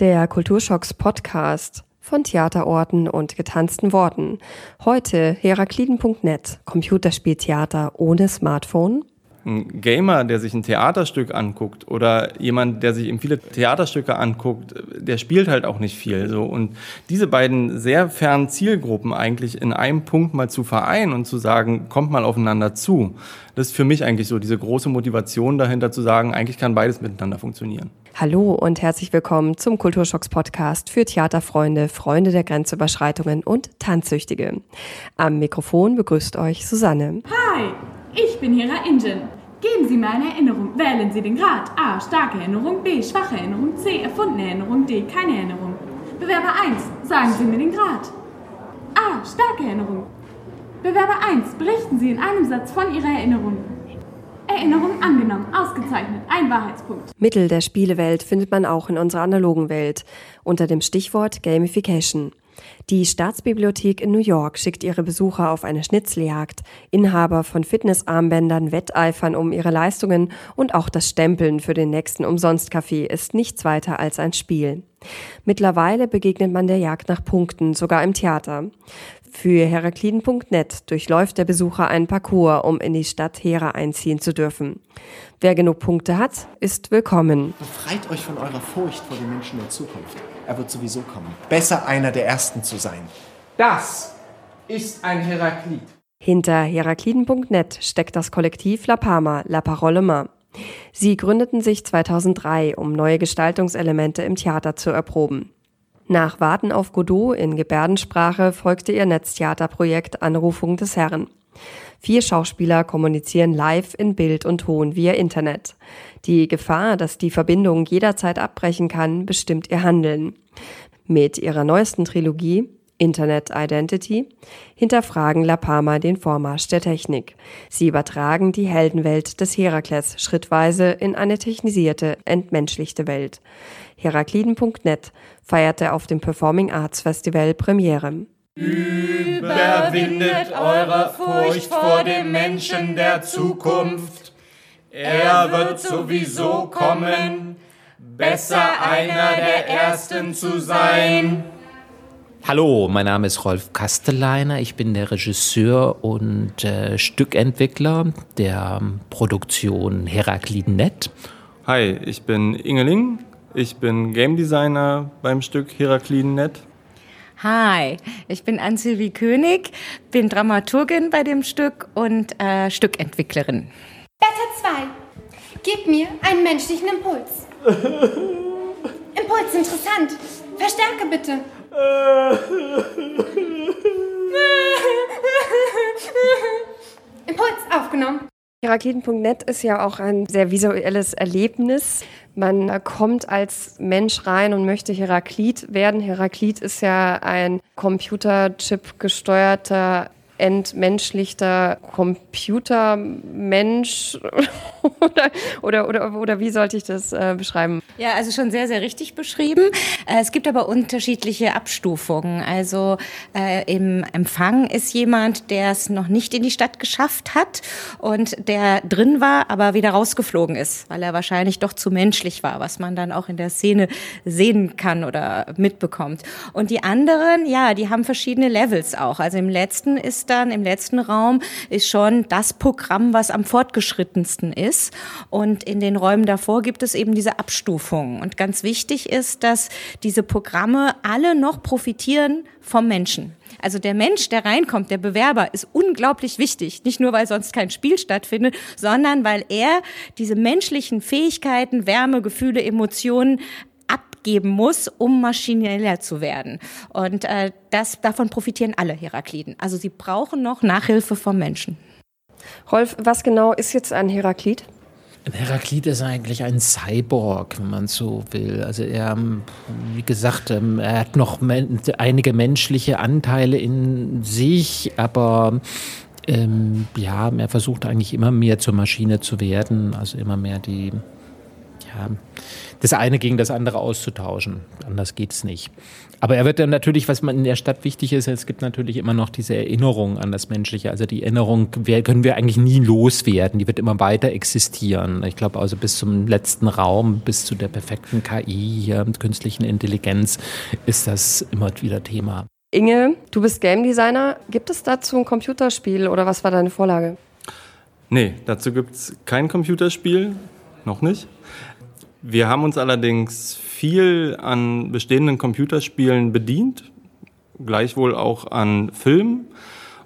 Der Kulturschocks Podcast von Theaterorten und getanzten Worten. Heute Herakliden.net, Computerspieltheater ohne Smartphone. Ein Gamer, der sich ein Theaterstück anguckt oder jemand, der sich eben viele Theaterstücke anguckt, der spielt halt auch nicht viel. So. Und diese beiden sehr fernen Zielgruppen eigentlich in einem Punkt mal zu vereinen und zu sagen, kommt mal aufeinander zu, das ist für mich eigentlich so diese große Motivation dahinter zu sagen, eigentlich kann beides miteinander funktionieren. Hallo und herzlich willkommen zum Kulturschocks Podcast für Theaterfreunde, Freunde der Grenzüberschreitungen und Tanzsüchtige. Am Mikrofon begrüßt euch Susanne. Hi, ich bin Hera Ingen. Geben Sie mir eine Erinnerung. Wählen Sie den Grad. A. Starke Erinnerung. B. Schwache Erinnerung. C. Erfundene Erinnerung. D. Keine Erinnerung. Bewerber 1. Sagen Sie mir den Grad. A. Starke Erinnerung. Bewerber 1. Berichten Sie in einem Satz von Ihrer Erinnerung. Erinnerung angenommen. Ausgezeichnet. Ein Wahrheitspunkt. Mittel der Spielewelt findet man auch in unserer analogen Welt unter dem Stichwort Gamification. Die Staatsbibliothek in New York schickt ihre Besucher auf eine Schnitzeljagd. Inhaber von Fitnessarmbändern wetteifern um ihre Leistungen und auch das Stempeln für den nächsten Umsonstkaffee ist nichts weiter als ein Spiel. Mittlerweile begegnet man der Jagd nach Punkten, sogar im Theater. Für Herakliden.net durchläuft der Besucher einen Parcours, um in die Stadt Hera einziehen zu dürfen. Wer genug Punkte hat, ist willkommen. Befreit euch von eurer Furcht vor den Menschen der Zukunft. Er wird sowieso kommen. Besser einer der Ersten zu sein. Das ist ein Heraklit. Hinter herakliden.net steckt das Kollektiv La Palma, La Parole Main. Sie gründeten sich 2003, um neue Gestaltungselemente im Theater zu erproben. Nach Warten auf Godot in Gebärdensprache folgte ihr Netztheaterprojekt Anrufung des Herrn. Vier Schauspieler kommunizieren live in Bild und Ton via Internet. Die Gefahr, dass die Verbindung jederzeit abbrechen kann, bestimmt ihr Handeln. Mit ihrer neuesten Trilogie Internet Identity hinterfragen La Palma den Vormarsch der Technik. Sie übertragen die Heldenwelt des Herakles schrittweise in eine technisierte, entmenschlichte Welt. Herakliden.net feierte auf dem Performing Arts Festival Premiere. Überwindet eure Furcht vor dem Menschen der Zukunft. Er wird sowieso kommen. Besser einer der Ersten zu sein. Hallo, mein Name ist Rolf Kasteleiner. Ich bin der Regisseur und äh, Stückentwickler der Produktion Herakliden.net. Hi, ich bin Ingeling. Ich bin Game Designer beim Stück Herakliden.net. Hi, ich bin Ann-Sylvie König, bin Dramaturgin bei dem Stück und äh, Stückentwicklerin. Beta 2, gib mir einen menschlichen Impuls. Impuls interessant. Verstärke bitte. Impuls aufgenommen. Herakliden.net ist ja auch ein sehr visuelles Erlebnis. Man kommt als Mensch rein und möchte Heraklit werden. Heraklit ist ja ein Computerchip gesteuerter entmenschlichter Computermensch oder, oder, oder, oder wie sollte ich das äh, beschreiben? Ja, also schon sehr, sehr richtig beschrieben. Äh, es gibt aber unterschiedliche Abstufungen. Also äh, im Empfang ist jemand, der es noch nicht in die Stadt geschafft hat und der drin war, aber wieder rausgeflogen ist, weil er wahrscheinlich doch zu menschlich war, was man dann auch in der Szene sehen kann oder mitbekommt. Und die anderen, ja, die haben verschiedene Levels auch. Also im letzten ist dann im letzten Raum ist schon das Programm, was am fortgeschrittensten ist. Und in den Räumen davor gibt es eben diese Abstufungen. Und ganz wichtig ist, dass diese Programme alle noch profitieren vom Menschen. Also der Mensch, der reinkommt, der Bewerber, ist unglaublich wichtig. Nicht nur, weil sonst kein Spiel stattfindet, sondern weil er diese menschlichen Fähigkeiten, Wärme, Gefühle, Emotionen abgeben muss, um maschineller zu werden. Und äh, das, davon profitieren alle Herakliden. Also sie brauchen noch Nachhilfe vom Menschen. Rolf, was genau ist jetzt ein Heraklit? Ein Heraklit ist eigentlich ein Cyborg, wenn man so will. Also er, wie gesagt, ähm, er hat noch einige menschliche Anteile in sich, aber ähm, ja, er versucht eigentlich immer mehr zur Maschine zu werden, also immer mehr die ja, das eine gegen das andere auszutauschen. Anders geht es nicht. Aber er wird dann natürlich, was man in der Stadt wichtig ist, es gibt natürlich immer noch diese Erinnerung an das Menschliche. Also die Erinnerung können wir eigentlich nie loswerden. Die wird immer weiter existieren. Ich glaube also bis zum letzten Raum, bis zu der perfekten KI, hier, künstlichen Intelligenz, ist das immer wieder Thema. Inge, du bist Game Designer. Gibt es dazu ein Computerspiel oder was war deine Vorlage? Nee, dazu gibt es kein Computerspiel. Noch nicht. Wir haben uns allerdings viel an bestehenden Computerspielen bedient, gleichwohl auch an Filmen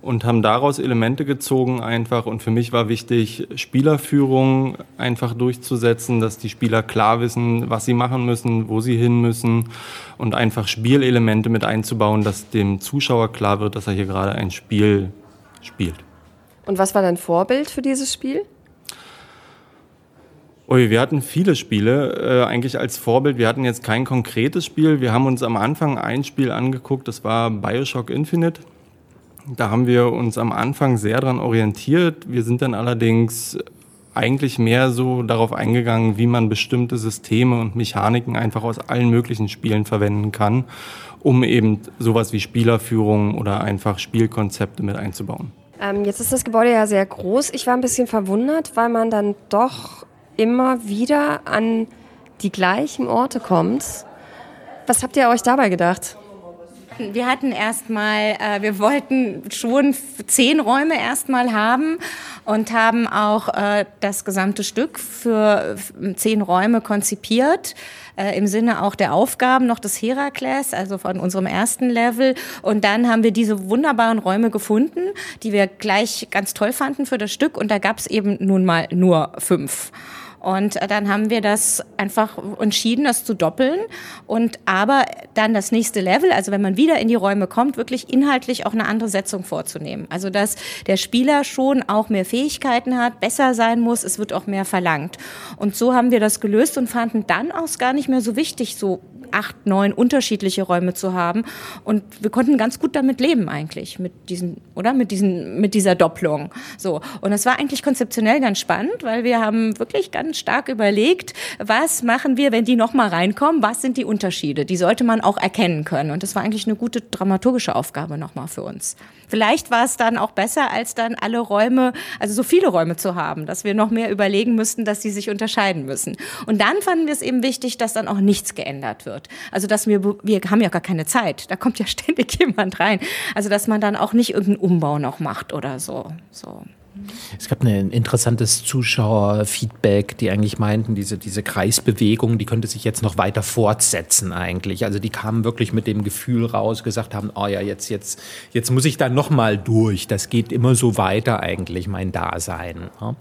und haben daraus Elemente gezogen einfach. Und für mich war wichtig, Spielerführung einfach durchzusetzen, dass die Spieler klar wissen, was sie machen müssen, wo sie hin müssen und einfach Spielelemente mit einzubauen, dass dem Zuschauer klar wird, dass er hier gerade ein Spiel spielt. Und was war dein Vorbild für dieses Spiel? Ui, wir hatten viele Spiele äh, eigentlich als Vorbild. Wir hatten jetzt kein konkretes Spiel. Wir haben uns am Anfang ein Spiel angeguckt, das war Bioshock Infinite. Da haben wir uns am Anfang sehr daran orientiert. Wir sind dann allerdings eigentlich mehr so darauf eingegangen, wie man bestimmte Systeme und Mechaniken einfach aus allen möglichen Spielen verwenden kann, um eben sowas wie Spielerführung oder einfach Spielkonzepte mit einzubauen. Ähm, jetzt ist das Gebäude ja sehr groß. Ich war ein bisschen verwundert, weil man dann doch immer wieder an die gleichen Orte kommt. Was habt ihr euch dabei gedacht? Wir hatten erstmal, äh, wir wollten schon zehn Räume erstmal haben und haben auch äh, das gesamte Stück für zehn Räume konzipiert. Äh, im Sinne auch der Aufgaben noch des Herakles, also von unserem ersten Level. Und dann haben wir diese wunderbaren Räume gefunden, die wir gleich ganz toll fanden für das Stück. Und da gab es eben nun mal nur fünf. Und äh, dann haben wir das einfach entschieden, das zu doppeln. Und aber dann das nächste Level, also wenn man wieder in die Räume kommt, wirklich inhaltlich auch eine andere Setzung vorzunehmen. Also dass der Spieler schon auch mehr Fähigkeiten hat, besser sein muss, es wird auch mehr verlangt. Und so haben wir das gelöst und fanden dann auch gar nicht mehr so wichtig, so acht, neun unterschiedliche Räume zu haben. Und wir konnten ganz gut damit leben eigentlich, mit diesen, oder? Mit diesen, mit dieser Doppelung. So. Und es war eigentlich konzeptionell ganz spannend, weil wir haben wirklich ganz stark überlegt, was machen wir, wenn die nochmal reinkommen? Was sind die Unterschiede? Die sollte man auch erkennen können. Und das war eigentlich eine gute dramaturgische Aufgabe nochmal für uns. Vielleicht war es dann auch besser, als dann alle Räume, also so viele Räume zu haben, dass wir noch mehr überlegen müssten, dass sie sich unterscheiden müssen. Und dann fanden wir es eben wichtig, dass dann auch nichts geändert wird. Also dass wir, wir haben ja gar keine Zeit, da kommt ja ständig jemand rein. Also dass man dann auch nicht irgendeinen Umbau noch macht oder so. so. Es gab ein interessantes Zuschauerfeedback, die eigentlich meinten, diese, diese Kreisbewegung, die könnte sich jetzt noch weiter fortsetzen eigentlich. Also die kamen wirklich mit dem Gefühl raus, gesagt haben, oh ja, jetzt, jetzt, jetzt muss ich da nochmal durch. Das geht immer so weiter eigentlich, mein Dasein. Ja.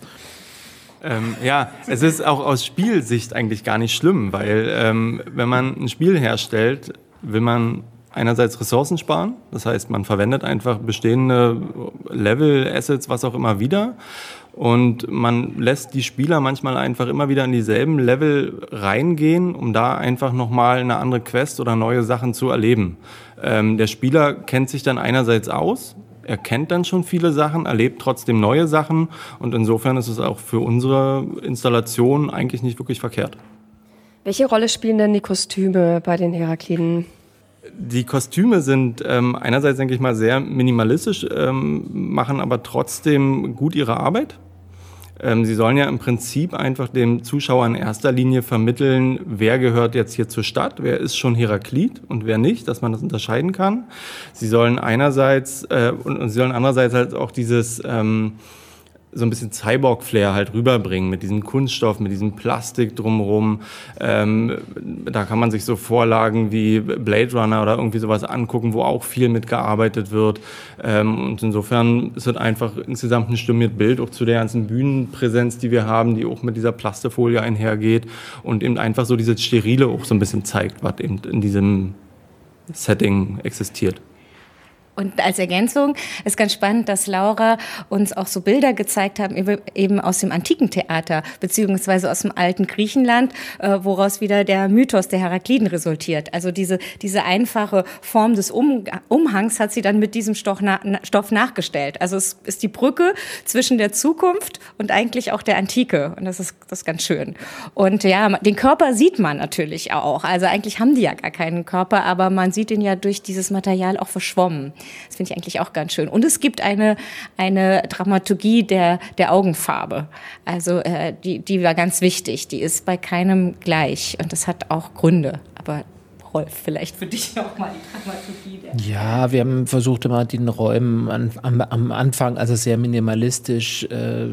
Ähm, ja, es ist auch aus Spielsicht eigentlich gar nicht schlimm, weil ähm, wenn man ein Spiel herstellt, will man einerseits Ressourcen sparen, das heißt, man verwendet einfach bestehende Level, Assets, was auch immer wieder. Und man lässt die Spieler manchmal einfach immer wieder in dieselben Level reingehen, um da einfach nochmal eine andere Quest oder neue Sachen zu erleben. Ähm, der Spieler kennt sich dann einerseits aus, er kennt dann schon viele Sachen, erlebt trotzdem neue Sachen und insofern ist es auch für unsere Installation eigentlich nicht wirklich verkehrt. Welche Rolle spielen denn die Kostüme bei den Herakliden? Die Kostüme sind ähm, einerseits, denke ich mal, sehr minimalistisch, ähm, machen aber trotzdem gut ihre Arbeit. Ähm, sie sollen ja im Prinzip einfach dem Zuschauer in erster Linie vermitteln, wer gehört jetzt hier zur Stadt, wer ist schon Heraklit und wer nicht, dass man das unterscheiden kann. Sie sollen einerseits äh, und, und sie sollen andererseits halt auch dieses ähm, so ein bisschen Cyborg-Flair halt rüberbringen mit diesem Kunststoff, mit diesem Plastik drumherum. Ähm, da kann man sich so Vorlagen wie Blade Runner oder irgendwie sowas angucken, wo auch viel mitgearbeitet wird. Ähm, und insofern ist es einfach insgesamt ein stimmiges Bild auch zu der ganzen Bühnenpräsenz, die wir haben, die auch mit dieser Plastefolie einhergeht und eben einfach so dieses Sterile auch so ein bisschen zeigt, was eben in diesem Setting existiert. Und als Ergänzung ist ganz spannend, dass Laura uns auch so Bilder gezeigt hat, eben aus dem antiken Theater, beziehungsweise aus dem alten Griechenland, äh, woraus wieder der Mythos der Herakliden resultiert. Also diese, diese einfache Form des um Umhangs hat sie dann mit diesem Stoff, na Stoff nachgestellt. Also es ist die Brücke zwischen der Zukunft und eigentlich auch der Antike. Und das ist, das ist ganz schön. Und ja, den Körper sieht man natürlich auch. Also eigentlich haben die ja gar keinen Körper, aber man sieht ihn ja durch dieses Material auch verschwommen. Das finde ich eigentlich auch ganz schön. Und es gibt eine, eine Dramaturgie der, der Augenfarbe. Also äh, die, die war ganz wichtig. Die ist bei keinem gleich. Und das hat auch Gründe. Aber Rolf, vielleicht für dich auch mal die Dramaturgie. Ja, wir haben versucht immer den Räumen an, am, am, Anfang also sehr minimalistisch äh,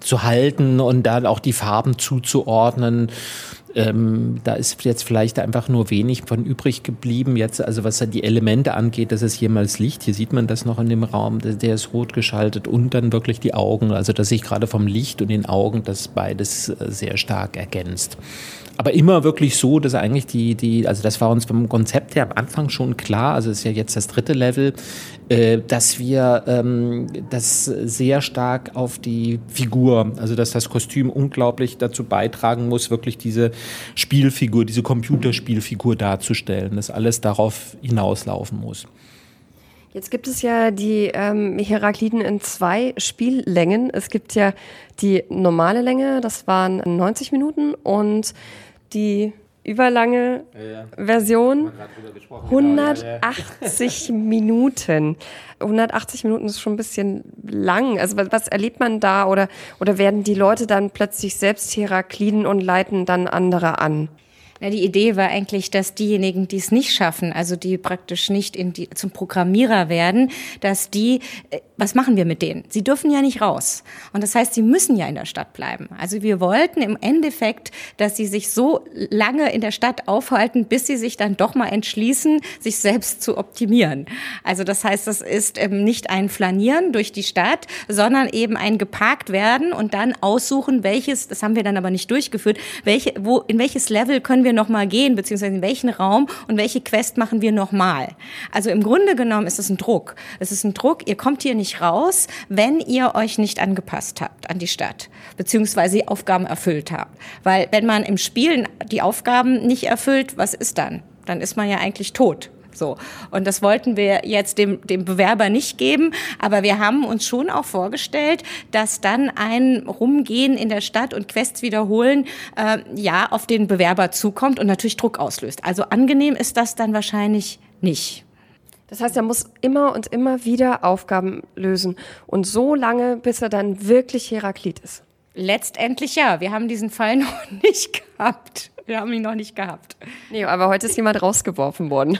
zu halten und dann auch die Farben zuzuordnen. Ähm, da ist jetzt vielleicht einfach nur wenig von übrig geblieben. Jetzt, also was die Elemente angeht, das ist hier mal das Licht. Hier sieht man das noch in dem Raum. Der, ist rot geschaltet und dann wirklich die Augen. Also dass sich gerade vom Licht und den Augen das beides äh, sehr stark ergänzt aber immer wirklich so, dass eigentlich die, die, also das war uns vom Konzept her am Anfang schon klar, also ist ja jetzt das dritte Level, äh, dass wir ähm, das sehr stark auf die Figur, also dass das Kostüm unglaublich dazu beitragen muss, wirklich diese Spielfigur, diese Computerspielfigur darzustellen, dass alles darauf hinauslaufen muss. Jetzt gibt es ja die ähm, Herakliden in zwei Spiellängen. Es gibt ja die normale Länge, das waren 90 Minuten, und die überlange ja, ja. Version. 180 genau, ja, Minuten. 180 Minuten ist schon ein bisschen lang. Also was, was, erlebt man da oder, oder werden die Leute dann plötzlich selbst Herakliden und leiten dann andere an? Na, die Idee war eigentlich, dass diejenigen, die es nicht schaffen, also die praktisch nicht in die, zum Programmierer werden, dass die, äh, was machen wir mit denen? Sie dürfen ja nicht raus. Und das heißt, sie müssen ja in der Stadt bleiben. Also wir wollten im Endeffekt, dass sie sich so lange in der Stadt aufhalten, bis sie sich dann doch mal entschließen, sich selbst zu optimieren. Also das heißt, das ist eben nicht ein Flanieren durch die Stadt, sondern eben ein geparkt werden und dann aussuchen, welches, das haben wir dann aber nicht durchgeführt, welche, wo, in welches Level können wir nochmal gehen, beziehungsweise in welchen Raum und welche Quest machen wir nochmal. Also im Grunde genommen ist es ein Druck. Es ist ein Druck, ihr kommt hier nicht raus, wenn ihr euch nicht angepasst habt an die Stadt, beziehungsweise die Aufgaben erfüllt habt. Weil wenn man im Spielen die Aufgaben nicht erfüllt, was ist dann? Dann ist man ja eigentlich tot. So. Und das wollten wir jetzt dem, dem Bewerber nicht geben, aber wir haben uns schon auch vorgestellt, dass dann ein Rumgehen in der Stadt und Quests wiederholen, äh, ja, auf den Bewerber zukommt und natürlich Druck auslöst. Also angenehm ist das dann wahrscheinlich nicht. Das heißt, er muss immer und immer wieder Aufgaben lösen und so lange, bis er dann wirklich Heraklit ist. Letztendlich ja. Wir haben diesen Fall noch nicht gehabt. Wir haben ihn noch nicht gehabt. Nee, aber heute ist jemand rausgeworfen worden.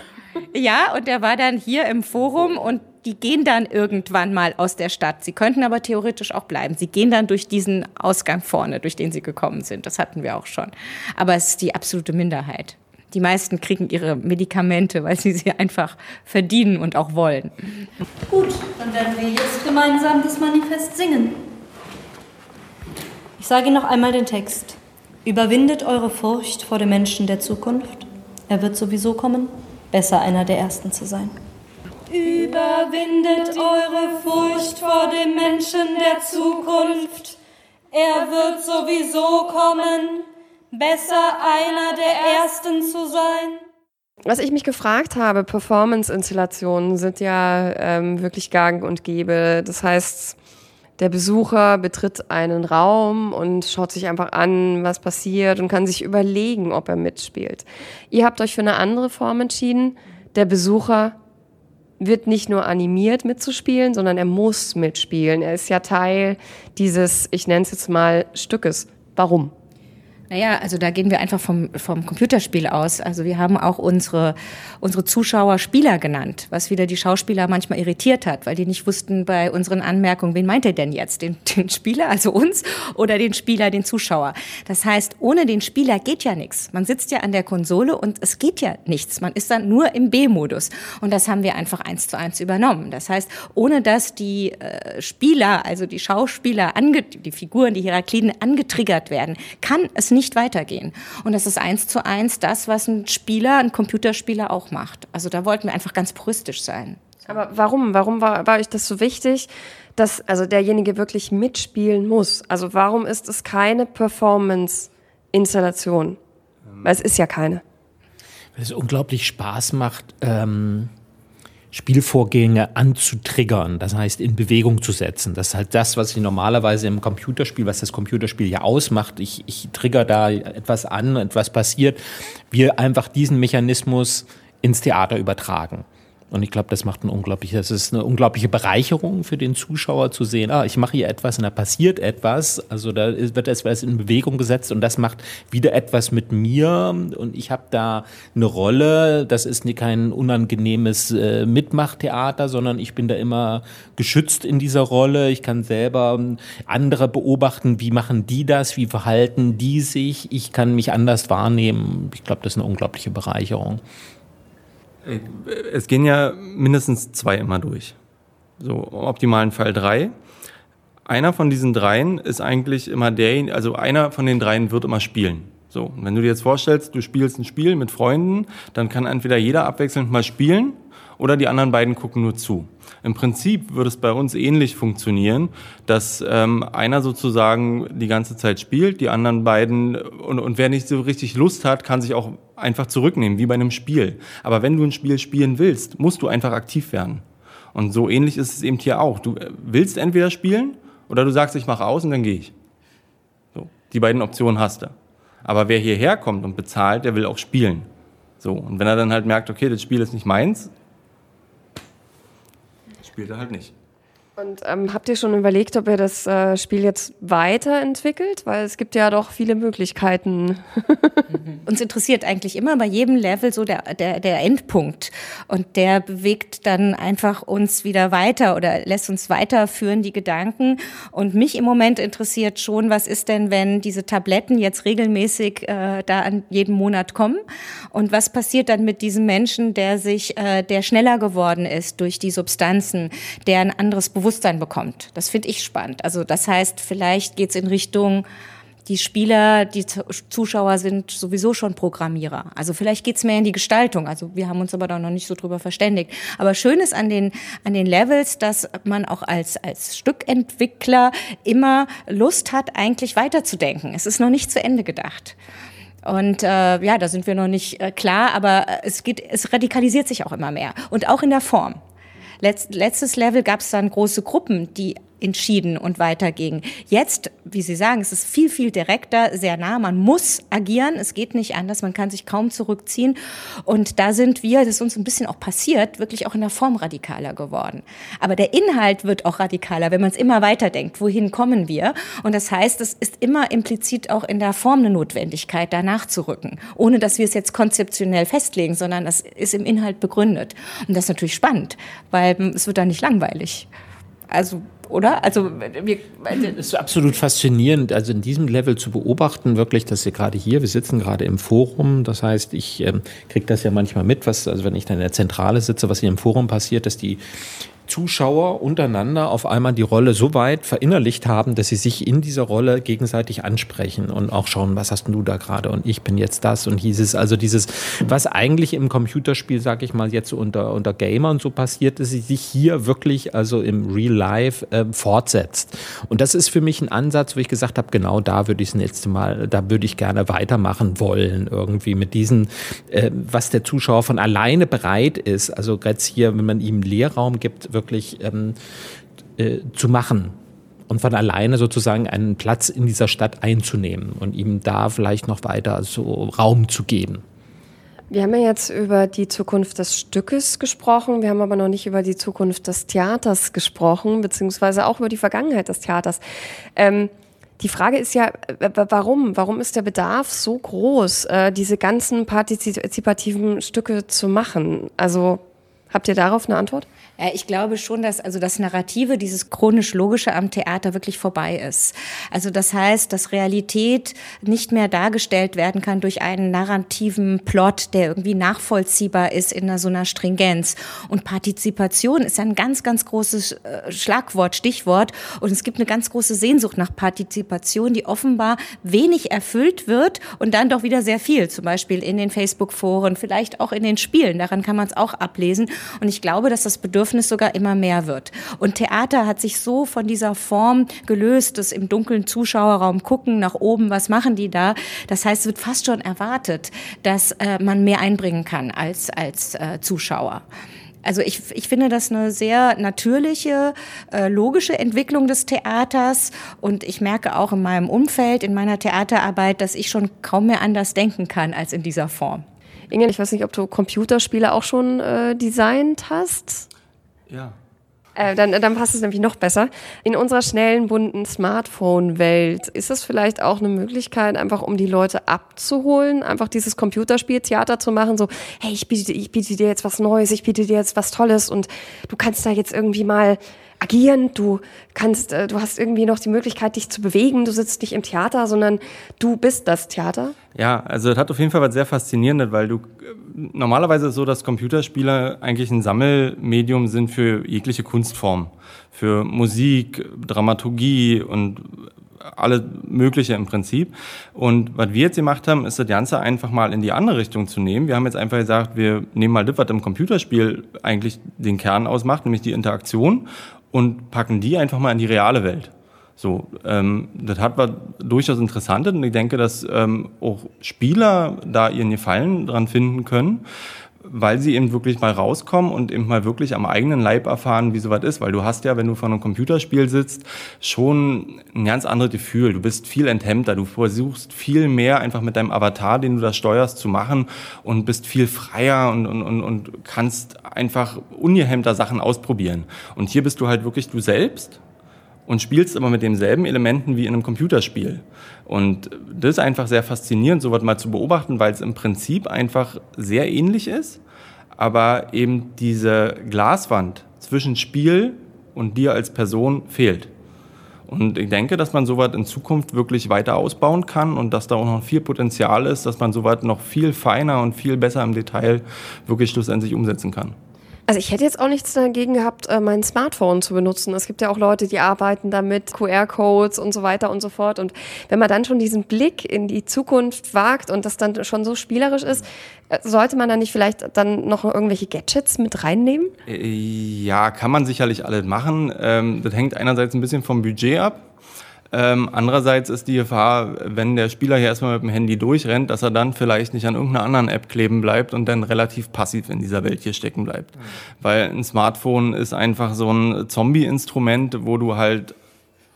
Ja, und der war dann hier im Forum und die gehen dann irgendwann mal aus der Stadt. Sie könnten aber theoretisch auch bleiben. Sie gehen dann durch diesen Ausgang vorne, durch den sie gekommen sind. Das hatten wir auch schon. Aber es ist die absolute Minderheit. Die meisten kriegen ihre Medikamente, weil sie sie einfach verdienen und auch wollen. Gut, dann werden wir jetzt gemeinsam das Manifest singen. Ich sage noch einmal den Text. Überwindet eure Furcht vor dem Menschen der Zukunft. Er wird sowieso kommen besser einer der Ersten zu sein. Überwindet eure Furcht vor dem Menschen der Zukunft. Er wird sowieso kommen, besser einer der Ersten zu sein. Was ich mich gefragt habe, Performance-Installationen sind ja ähm, wirklich gang und gäbe. Das heißt, der Besucher betritt einen Raum und schaut sich einfach an, was passiert und kann sich überlegen, ob er mitspielt. Ihr habt euch für eine andere Form entschieden. Der Besucher wird nicht nur animiert mitzuspielen, sondern er muss mitspielen. Er ist ja Teil dieses, ich nenne es jetzt mal, Stückes. Warum? Naja, also da gehen wir einfach vom, vom Computerspiel aus. Also wir haben auch unsere, unsere Zuschauer Spieler genannt, was wieder die Schauspieler manchmal irritiert hat, weil die nicht wussten bei unseren Anmerkungen, wen meint er denn jetzt? Den, den Spieler, also uns, oder den Spieler, den Zuschauer? Das heißt, ohne den Spieler geht ja nichts. Man sitzt ja an der Konsole und es geht ja nichts. Man ist dann nur im B-Modus. Und das haben wir einfach eins zu eins übernommen. Das heißt, ohne dass die äh, Spieler, also die Schauspieler, ange die Figuren, die Herakliden angetriggert werden, kann es nicht weitergehen. Und das ist eins zu eins das, was ein Spieler, ein Computerspieler auch macht. Also da wollten wir einfach ganz puristisch sein. Aber warum? Warum war, war euch das so wichtig, dass also derjenige wirklich mitspielen muss? Also warum ist es keine Performance-Installation? Weil es ist ja keine. Weil es unglaublich Spaß macht, ähm, Spielvorgänge anzutriggern, das heißt in Bewegung zu setzen. Das ist halt das, was ich normalerweise im Computerspiel, was das Computerspiel ja ausmacht. Ich, ich trigger da etwas an, etwas passiert. Wir einfach diesen Mechanismus ins Theater übertragen. Und ich glaube, das macht ein unglaublich, das ist eine unglaubliche Bereicherung für den Zuschauer zu sehen, ah, ich mache hier etwas und da passiert etwas. Also da wird etwas in Bewegung gesetzt und das macht wieder etwas mit mir und ich habe da eine Rolle. Das ist kein unangenehmes äh, Mitmachtheater, sondern ich bin da immer geschützt in dieser Rolle. Ich kann selber andere beobachten, wie machen die das, wie verhalten die sich. Ich kann mich anders wahrnehmen. Ich glaube, das ist eine unglaubliche Bereicherung. Es gehen ja mindestens zwei immer durch. So, im optimalen Fall drei. Einer von diesen dreien ist eigentlich immer der, also einer von den dreien wird immer spielen. So, und wenn du dir jetzt vorstellst, du spielst ein Spiel mit Freunden, dann kann entweder jeder abwechselnd mal spielen oder die anderen beiden gucken nur zu. Im Prinzip würde es bei uns ähnlich funktionieren, dass ähm, einer sozusagen die ganze Zeit spielt, die anderen beiden und, und wer nicht so richtig Lust hat, kann sich auch einfach zurücknehmen, wie bei einem Spiel. Aber wenn du ein Spiel spielen willst, musst du einfach aktiv werden. Und so ähnlich ist es eben hier auch. Du äh, willst entweder spielen oder du sagst, ich mache aus und dann gehe ich. So, die beiden Optionen hast du. Aber wer hierher kommt und bezahlt, der will auch spielen. So, und wenn er dann halt merkt, okay, das Spiel ist nicht meins, spielt er halt nicht. Und ähm, habt ihr schon überlegt, ob ihr das äh, Spiel jetzt weiterentwickelt? Weil es gibt ja doch viele Möglichkeiten. Uns interessiert eigentlich immer bei jedem Level so der, der, der Endpunkt. Und der bewegt dann einfach uns wieder weiter oder lässt uns weiterführen, die Gedanken. Und mich im Moment interessiert schon, was ist denn, wenn diese Tabletten jetzt regelmäßig äh, da an jeden Monat kommen? Und was passiert dann mit diesem Menschen, der sich, äh, der schneller geworden ist durch die Substanzen, der ein anderes Bewusstsein Bewusstsein bekommt. Das finde ich spannend. Also das heißt, vielleicht geht es in Richtung, die Spieler, die Zuschauer sind sowieso schon Programmierer. Also vielleicht geht es mehr in die Gestaltung. Also wir haben uns aber da noch nicht so drüber verständigt. Aber schön ist an den, an den Levels, dass man auch als, als Stückentwickler immer Lust hat, eigentlich weiterzudenken. Es ist noch nicht zu Ende gedacht. Und äh, ja, da sind wir noch nicht äh, klar, aber es geht, es radikalisiert sich auch immer mehr. Und auch in der Form. Letzt, letztes Level gab es dann große Gruppen, die entschieden und weiterging. Jetzt, wie Sie sagen, es ist viel, viel direkter, sehr nah. Man muss agieren. Es geht nicht anders. Man kann sich kaum zurückziehen. Und da sind wir, das ist uns ein bisschen auch passiert, wirklich auch in der Form radikaler geworden. Aber der Inhalt wird auch radikaler, wenn man es immer weiterdenkt. Wohin kommen wir? Und das heißt, es ist immer implizit auch in der Form eine Notwendigkeit, danach zu rücken. Ohne, dass wir es jetzt konzeptionell festlegen, sondern das ist im Inhalt begründet. Und das ist natürlich spannend, weil es wird dann nicht langweilig. Also oder? Also wir, es ist absolut faszinierend, also in diesem Level zu beobachten, wirklich, dass wir gerade hier, wir sitzen gerade im Forum, das heißt, ich ähm, kriege das ja manchmal mit, was, also wenn ich dann in der Zentrale sitze, was hier im Forum passiert, dass die Zuschauer untereinander auf einmal die Rolle so weit verinnerlicht haben, dass sie sich in dieser Rolle gegenseitig ansprechen und auch schauen, was hast du da gerade und ich bin jetzt das und hieß es also dieses, was eigentlich im Computerspiel, sag ich mal, jetzt unter, unter Gamern so passiert, dass sie sich hier wirklich also im Real Life äh, fortsetzt. Und das ist für mich ein Ansatz, wo ich gesagt habe, genau da würde ich das nächste Mal, da würde ich gerne weitermachen wollen, irgendwie mit diesen, äh, was der Zuschauer von alleine bereit ist. Also gerade hier, wenn man ihm Lehrraum gibt, wirklich ähm, äh, zu machen und von alleine sozusagen einen Platz in dieser Stadt einzunehmen und ihm da vielleicht noch weiter so Raum zu geben. Wir haben ja jetzt über die Zukunft des Stückes gesprochen, wir haben aber noch nicht über die Zukunft des Theaters gesprochen, beziehungsweise auch über die Vergangenheit des Theaters. Ähm, die Frage ist ja, warum? Warum ist der Bedarf so groß, äh, diese ganzen partizipativen Stücke zu machen? Also habt ihr darauf eine Antwort? Äh, ich glaube schon, dass also das Narrative, dieses chronisch-logische am Theater wirklich vorbei ist. Also das heißt, dass Realität nicht mehr dargestellt werden kann durch einen narrativen Plot, der irgendwie nachvollziehbar ist in so einer Stringenz. Und Partizipation ist ja ein ganz, ganz großes äh, Schlagwort, Stichwort. Und es gibt eine ganz große Sehnsucht nach Partizipation, die offenbar wenig erfüllt wird und dann doch wieder sehr viel. Zum Beispiel in den Facebook-Foren, vielleicht auch in den Spielen. Daran kann man es auch ablesen. Und ich glaube, dass das Bedürfnis sogar immer mehr wird. Und Theater hat sich so von dieser Form gelöst, das im dunklen Zuschauerraum gucken, nach oben, was machen die da? Das heißt, es wird fast schon erwartet, dass äh, man mehr einbringen kann als, als äh, Zuschauer. Also ich, ich finde das eine sehr natürliche, äh, logische Entwicklung des Theaters. Und ich merke auch in meinem Umfeld, in meiner Theaterarbeit, dass ich schon kaum mehr anders denken kann als in dieser Form. Inge, ich weiß nicht, ob du Computerspiele auch schon äh, designt hast. Ja. Äh, dann, dann passt es nämlich noch besser. In unserer schnellen, bunten Smartphone-Welt ist es vielleicht auch eine Möglichkeit, einfach um die Leute abzuholen, einfach dieses Computerspieltheater zu machen, so, hey, ich biete, ich biete dir jetzt was Neues, ich biete dir jetzt was Tolles und du kannst da jetzt irgendwie mal agieren, du kannst, äh, du hast irgendwie noch die Möglichkeit, dich zu bewegen, du sitzt nicht im Theater, sondern du bist das Theater. Ja, also das hat auf jeden Fall was sehr Faszinierendes, weil du normalerweise ist so, dass Computerspiele eigentlich ein Sammelmedium sind für jegliche Kunstform, für Musik, Dramaturgie und alle mögliche im Prinzip. Und was wir jetzt gemacht haben, ist das Ganze einfach mal in die andere Richtung zu nehmen. Wir haben jetzt einfach gesagt, wir nehmen mal das, was im Computerspiel eigentlich den Kern ausmacht, nämlich die Interaktion und packen die einfach mal in die reale Welt. So, ähm, das hat was durchaus Interessantes und ich denke, dass ähm, auch Spieler da ihren Gefallen dran finden können, weil sie eben wirklich mal rauskommen und eben mal wirklich am eigenen Leib erfahren, wie sowas ist. Weil du hast ja, wenn du vor einem Computerspiel sitzt, schon ein ganz anderes Gefühl. Du bist viel enthemmter, du versuchst viel mehr einfach mit deinem Avatar, den du da steuerst, zu machen und bist viel freier und, und, und, und kannst einfach ungehemmter Sachen ausprobieren. Und hier bist du halt wirklich du selbst und spielst aber mit denselben Elementen wie in einem Computerspiel. Und das ist einfach sehr faszinierend, sowas mal zu beobachten, weil es im Prinzip einfach sehr ähnlich ist, aber eben diese Glaswand zwischen Spiel und dir als Person fehlt. Und ich denke, dass man sowas in Zukunft wirklich weiter ausbauen kann und dass da auch noch viel Potenzial ist, dass man sowas noch viel feiner und viel besser im Detail wirklich schlussendlich umsetzen kann. Also ich hätte jetzt auch nichts dagegen gehabt, äh, mein Smartphone zu benutzen. Es gibt ja auch Leute, die arbeiten damit, QR-Codes und so weiter und so fort. Und wenn man dann schon diesen Blick in die Zukunft wagt und das dann schon so spielerisch ist, äh, sollte man dann nicht vielleicht dann noch irgendwelche Gadgets mit reinnehmen? Äh, ja, kann man sicherlich alles machen. Ähm, das hängt einerseits ein bisschen vom Budget ab. Ähm, andererseits ist die Gefahr, wenn der Spieler hier erstmal mit dem Handy durchrennt, dass er dann vielleicht nicht an irgendeiner anderen App kleben bleibt und dann relativ passiv in dieser Welt hier stecken bleibt. Mhm. Weil ein Smartphone ist einfach so ein Zombie-Instrument, wo du halt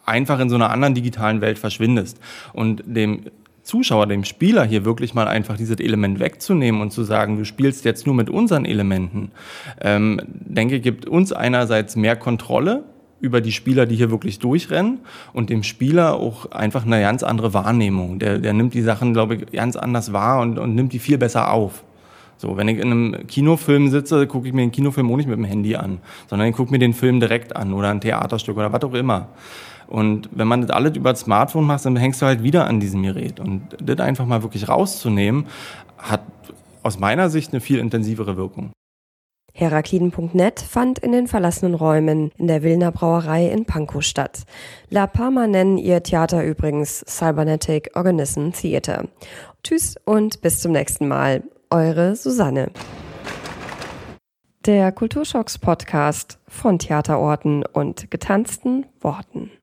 einfach in so einer anderen digitalen Welt verschwindest. Und dem Zuschauer, dem Spieler hier wirklich mal einfach dieses Element wegzunehmen und zu sagen, du spielst jetzt nur mit unseren Elementen, ähm, denke, gibt uns einerseits mehr Kontrolle über die Spieler, die hier wirklich durchrennen und dem Spieler auch einfach eine ganz andere Wahrnehmung. Der, der nimmt die Sachen, glaube ich, ganz anders wahr und, und nimmt die viel besser auf. So, wenn ich in einem Kinofilm sitze, gucke ich mir den Kinofilm auch nicht mit dem Handy an, sondern ich gucke mir den Film direkt an oder ein Theaterstück oder was auch immer. Und wenn man das alles über das Smartphone macht, dann hängst du halt wieder an diesem Gerät. Und das einfach mal wirklich rauszunehmen, hat aus meiner Sicht eine viel intensivere Wirkung. Herakliden.net fand in den verlassenen Räumen in der Wilner Brauerei in Pankow statt. La Parma nennen ihr Theater übrigens Cybernetic Organism Theater. Tschüss und bis zum nächsten Mal. Eure Susanne. Der Kulturschocks Podcast von Theaterorten und getanzten Worten.